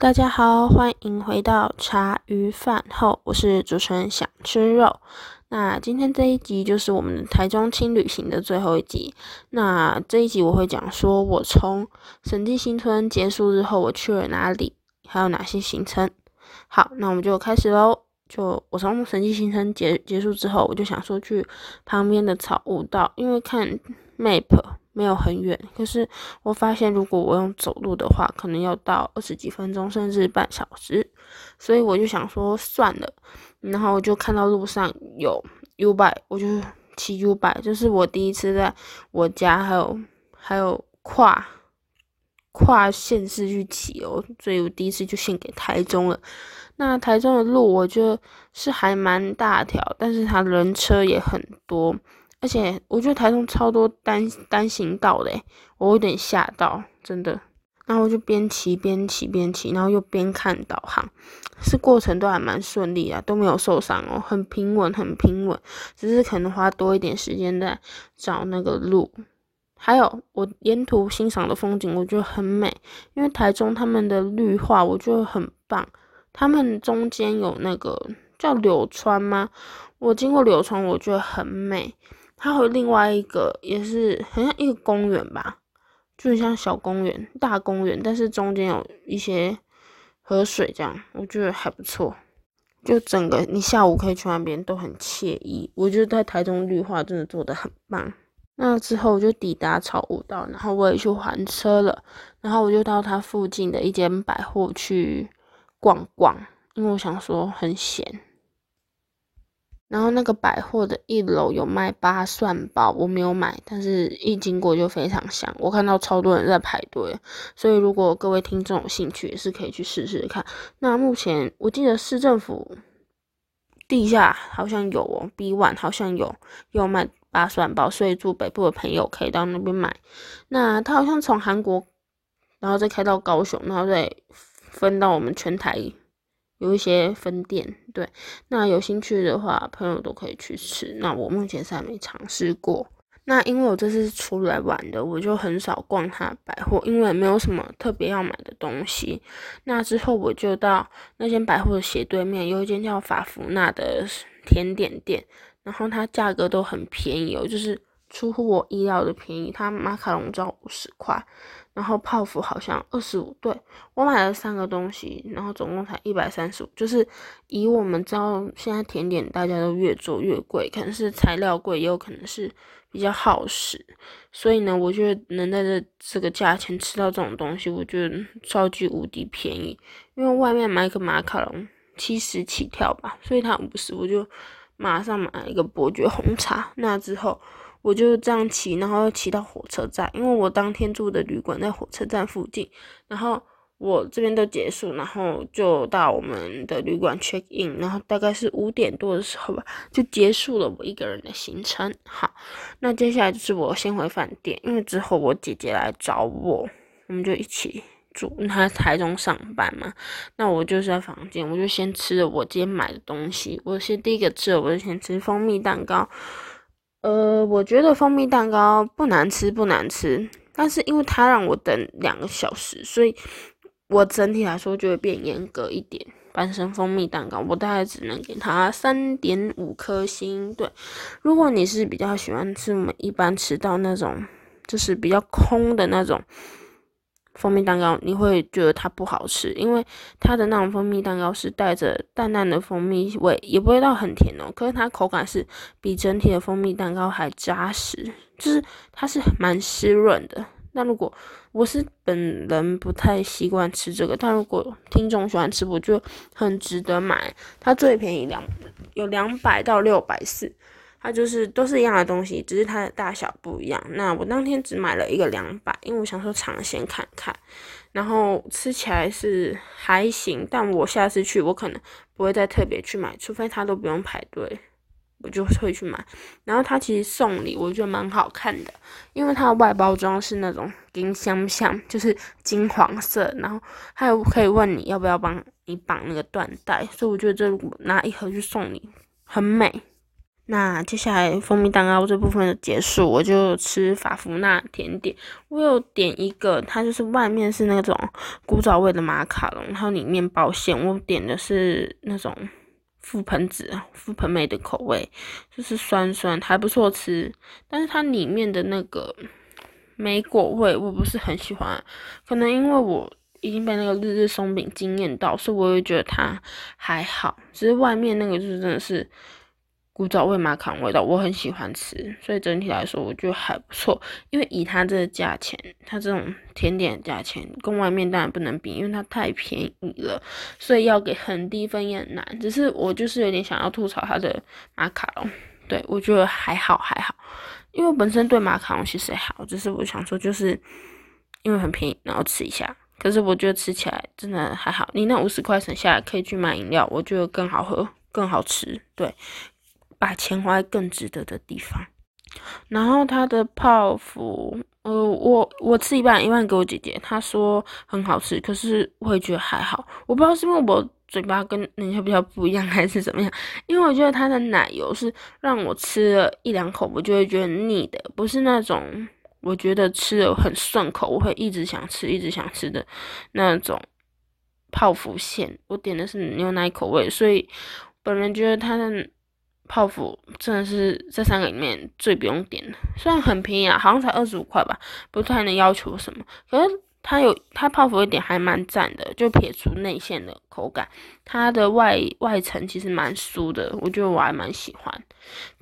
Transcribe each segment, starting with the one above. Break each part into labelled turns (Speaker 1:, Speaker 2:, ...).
Speaker 1: 大家好，欢迎回到茶余饭后，我是主持人想吃肉。那今天这一集就是我们台中轻旅行的最后一集。那这一集我会讲说，我从神迹新村结束之后，我去了哪里，还有哪些行程。好，那我们就开始喽。就我从神迹新村结结束之后，我就想说去旁边的草悟道，因为看 map。没有很远，可是我发现如果我用走路的话，可能要到二十几分钟，甚至半小时。所以我就想说算了，然后我就看到路上有 U b i 我就骑 U b i 就是我第一次在我家还有还有跨跨县市去骑哦，所以我第一次就献给台中了。那台中的路我觉得是还蛮大条，但是它人车也很多。而且我觉得台中超多单单行道嘞，我有点吓到，真的。然后我就边骑边骑边骑，然后又边看导航，是过程都还蛮顺利啊，都没有受伤哦，很平稳，很平稳。只是可能花多一点时间在找那个路。还有我沿途欣赏的风景，我觉得很美，因为台中他们的绿化我觉得很棒。他们中间有那个叫柳川吗？我经过柳川，我觉得很美。它有另外一个，也是很像一个公园吧，就像小公园、大公园，但是中间有一些河水，这样我觉得还不错。就整个你下午可以去那边都很惬意，我觉得在台中绿化真的做的很棒。那之后我就抵达草悟道，然后我也去还车了，然后我就到它附近的一间百货去逛逛，因为我想说很闲。然后那个百货的一楼有卖八蒜包，我没有买，但是一经过就非常香。我看到超多人在排队，所以如果各位听众有兴趣，也是可以去试试看。那目前我记得市政府地下好像有哦，B One 好像有有卖八蒜包，所以住北部的朋友可以到那边买。那他好像从韩国，然后再开到高雄，然后再分到我们全台。有一些分店，对，那有兴趣的话，朋友都可以去吃。那我目前是还没尝试过。那因为我这次出来玩的，我就很少逛它百货，因为没有什么特别要买的东西。那之后我就到那间百货的斜对面有一间叫法芙娜的甜点店，然后它价格都很便宜哦，就是出乎我意料的便宜。它马卡龙只要五十块。然后泡芙好像二十五，对我买了三个东西，然后总共才一百三十五。就是以我们知道，现在甜点大家都越做越贵，可能是材料贵，也有可能是比较耗时。所以呢，我觉得能在这这个价钱吃到这种东西，我觉得超级无敌便宜。因为外面买一个马卡龙七十起跳吧，所以它五十，我就马上买了一个伯爵红茶。那之后。我就这样骑，然后骑到火车站，因为我当天住的旅馆在火车站附近。然后我这边都结束，然后就到我们的旅馆 check in，然后大概是五点多的时候吧，就结束了我一个人的行程。好，那接下来就是我先回饭店，因为之后我姐姐来找我，我们就一起住。她台中上班嘛，那我就是在房间，我就先吃了我今天买的东西。我先第一个吃，我就先吃蜂蜜蛋糕。呃，我觉得蜂蜜蛋糕不难吃，不难吃，但是因为它让我等两个小时，所以我整体来说就会变严格一点。半生蜂蜜蛋糕，我大概只能给它三点五颗星。对，如果你是比较喜欢吃我们一般吃到那种，就是比较空的那种。蜂蜜蛋糕你会觉得它不好吃，因为它的那种蜂蜜蛋糕是带着淡淡的蜂蜜味，也不会到很甜哦。可是它口感是比整体的蜂蜜蛋糕还扎实，就是它是蛮湿润的。那如果我是本人不太习惯吃这个，但如果听众喜欢吃，我就很值得买。它最便宜两有两百到六百四。它就是都是一样的东西，只是它的大小不一样。那我当天只买了一个两百，因为我想说尝鲜看看，然后吃起来是还行。但我下次去，我可能不会再特别去买，除非它都不用排队，我就会去买。然后它其实送礼，我觉得蛮好看的，因为它的外包装是那种金香香，就是金黄色，然后还有可以问你要不要帮你绑那个缎带，所以我觉得这拿一盒去送礼很美。那接下来蜂蜜蛋糕这部分的结束，我就吃法芙娜甜点。我有点一个，它就是外面是那种古早味的马卡龙，然后里面包馅。我点的是那种覆盆子、覆盆梅的口味，就是酸酸还不错吃。但是它里面的那个梅果味我不是很喜欢，可能因为我已经被那个日日松饼惊艳到，所以我也觉得它还好。只是外面那个就是真的是。古早味马卡龙味道，我很喜欢吃，所以整体来说我觉得还不错。因为以它这个价钱，它这种甜点的价钱跟外面当然不能比，因为它太便宜了，所以要给很低分也很难。只是我就是有点想要吐槽它的马卡龙，对我觉得还好还好，因为本身对马卡龙其实还好，只是我想说就是因为很便宜，然后吃一下。可是我觉得吃起来真的还好，你那五十块省下来可以去买饮料，我觉得更好喝更好吃，对。把钱花在更值得的地方。然后它的泡芙，呃，我我吃一半，一半给我姐姐，她说很好吃，可是我也觉得还好。我不知道是因为我嘴巴跟人家比较不一样，还是怎么样。因为我觉得它的奶油是让我吃了一两口，我就会觉得腻的，不是那种我觉得吃了很顺口，我会一直想吃，一直想吃的那种泡芙馅。我点的是牛奶口味，所以本人觉得它的。泡芙真的是这三个里面最不用点的，虽然很便宜啊，好像才二十五块吧，不太能要求什么。可是它有它泡芙一点还蛮赞的，就撇除内馅的口感，它的外外层其实蛮酥的，我觉得我还蛮喜欢。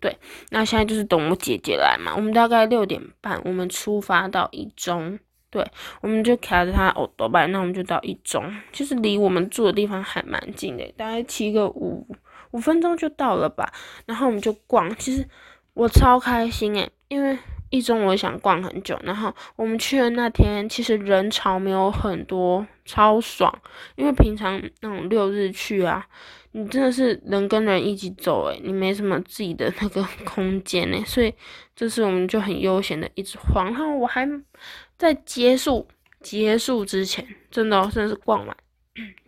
Speaker 1: 对，那现在就是等我姐姐来嘛，我们大概六点半我们出发到一中，对，我们就开着他哦多半，那我们就到一中，就是离我们住的地方还蛮近的，大概七个五。五分钟就到了吧，然后我们就逛。其实我超开心诶，因为一中我想逛很久。然后我们去的那天，其实人潮没有很多，超爽。因为平常那种六日去啊，你真的是人跟人一起走诶，你没什么自己的那个空间诶，所以这次我们就很悠闲的一直晃。然后我还在结束结束之前，真的真的是逛完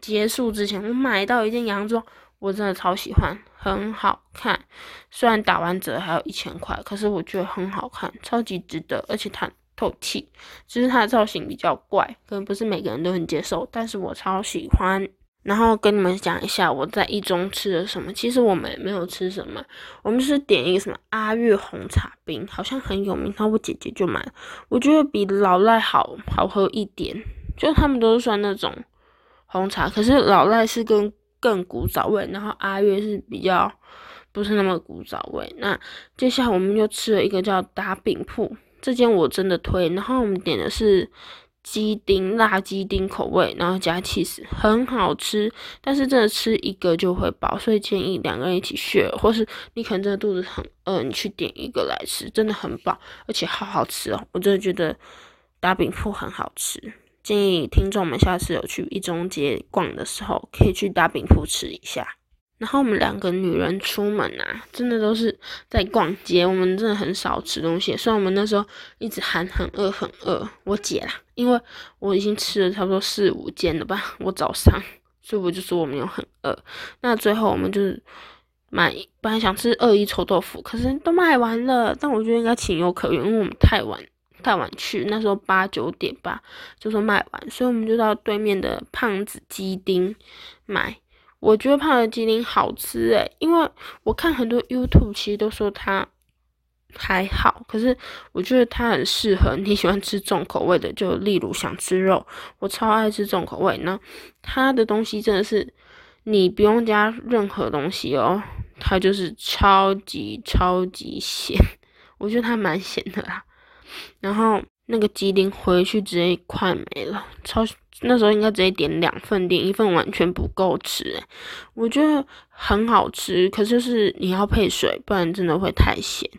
Speaker 1: 结束之前，我买到一件洋装。我真的超喜欢，很好看。虽然打完折还有一千块，可是我觉得很好看，超级值得，而且它透气。只是它的造型比较怪，可能不是每个人都很接受，但是我超喜欢。然后跟你们讲一下我在一中吃了什么。其实我们没有吃什么，我们是点一个什么阿月红茶冰，好像很有名，然后我姐姐就买了。我觉得比老赖好好喝一点，就他们都是算那种红茶，可是老赖是跟。更古早味，然后阿月是比较不是那么古早味。那接下来我们又吃了一个叫打饼铺，这间我真的推。然后我们点的是鸡丁辣鸡丁口味，然后加 cheese，很好吃。但是真的吃一个就会饱，所以建议两个人一起 share，或是你可能真的肚子很饿，你去点一个来吃，真的很饱，而且好好吃哦。我真的觉得打饼铺很好吃。建议听众们下次有去一中街逛的时候，可以去大饼铺吃一下。然后我们两个女人出门啊，真的都是在逛街。我们真的很少吃东西，虽然我们那时候一直喊很饿很饿。我姐啦，因为我已经吃了差不多四五件了吧，我早上，所以我就说我没有很饿。那最后我们就是买，本来想吃二一臭豆腐，可是都卖完了。但我觉得应该情有可原，因为我们太晚。太晚去，那时候八九点吧，就说卖完，所以我们就到对面的胖子鸡丁买。我觉得胖子鸡丁好吃诶，因为我看很多 YouTube 其实都说它还好，可是我觉得它很适合你喜欢吃重口味的，就例如想吃肉，我超爱吃重口味。那它的东西真的是你不用加任何东西哦，它就是超级超级咸，我觉得它蛮咸的啦。然后那个鸡丁回去直接快没了，超那时候应该直接点两份，点一份完全不够吃我觉得很好吃，可是是你要配水，不然真的会太咸。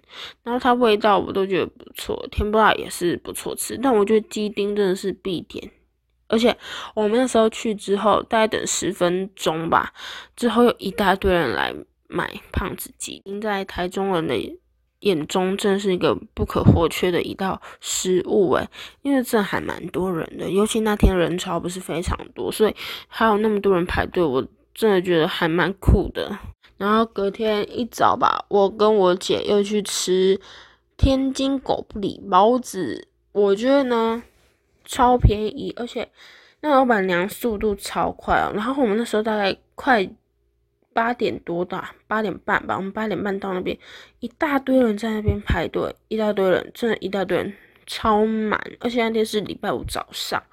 Speaker 1: 然后它味道我都觉得不错，甜不辣也是不错吃，但我觉得鸡丁真的是必点。而且我们那时候去之后，大概等十分钟吧，之后有一大堆人来买胖子鸡丁，在台中人的。眼中真是一个不可或缺的一道食物诶，因为这还蛮多人的，尤其那天人潮不是非常多，所以还有那么多人排队，我真的觉得还蛮酷的。然后隔天一早吧，我跟我姐又去吃天津狗不理包子，我觉得呢超便宜，而且那老板娘速度超快哦。然后我们那时候大概快八点多的，八点半吧，我们八点半到那边，一大堆人在那边排队，一大堆人，真的，一大堆人，超满，而且那天是礼拜五早上。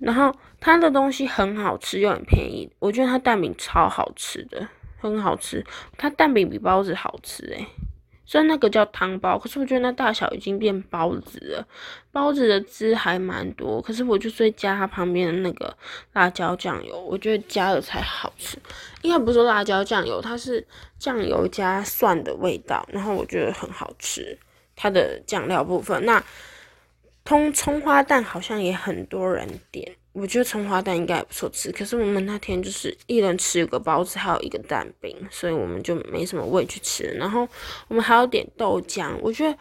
Speaker 1: 然后他的东西很好吃又很便宜，我觉得他蛋饼超好吃的，很好吃。他蛋饼比包子好吃诶，虽然那个叫汤包，可是我觉得那大小已经变包子了。包子的汁还蛮多，可是我就最加它旁边的那个辣椒酱油，我觉得加了才好吃。应该不是说辣椒酱油，它是酱油加蒜的味道，然后我觉得很好吃。它的酱料部分那。葱葱花蛋好像也很多人点，我觉得葱花蛋应该也不错吃。可是我们那天就是一人吃一个包子，还有一个蛋饼，所以我们就没什么胃去吃。然后我们还有点豆浆，我觉得，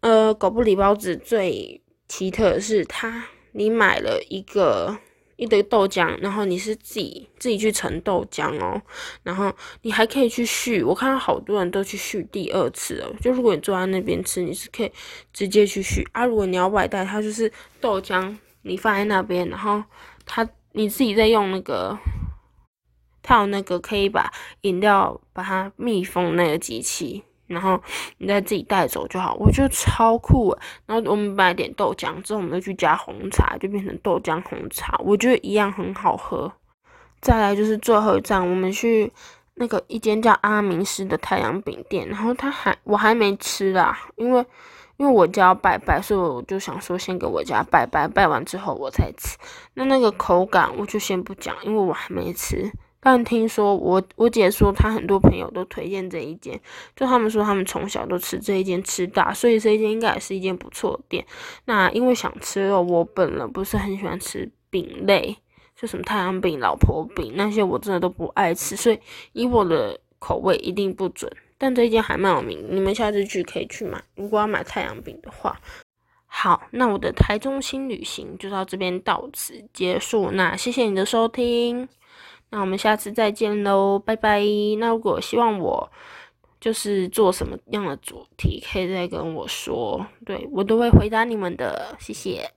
Speaker 1: 呃，狗不理包子最奇特的是它，你买了一个。一堆豆浆，然后你是自己自己去盛豆浆哦，然后你还可以去续。我看到好多人都去续第二次了。就如果你坐在那边吃，你是可以直接去续啊。如果你要外带，它就是豆浆你放在那边，然后它你自己在用那个，它有那个可以把饮料把它密封那个机器。然后你再自己带走就好，我觉得超酷然后我们买点豆浆之后，我们又去加红茶，就变成豆浆红茶，我觉得一样很好喝。再来就是最后一站，我们去那个一间叫阿明斯的太阳饼店，然后他还我还没吃啦，因为因为我家要拜拜，所以我就想说先给我家拜拜，拜完之后我才吃。那那个口感我就先不讲，因为我还没吃。但听说我我姐说，她很多朋友都推荐这一间，就他们说他们从小都吃这一间吃大，所以这一间应该也是一间不错的店。那因为想吃肉，我本人不是很喜欢吃饼类，就什么太阳饼、老婆饼那些，我真的都不爱吃，所以以我的口味一定不准。但这一间还蛮有名，你们下次去可以去买。如果要买太阳饼的话，好，那我的台中新旅行就到这边到此结束。那谢谢你的收听。那我们下次再见喽，拜拜。那如果希望我就是做什么样的主题，可以再跟我说，对我都会回答你们的，谢谢。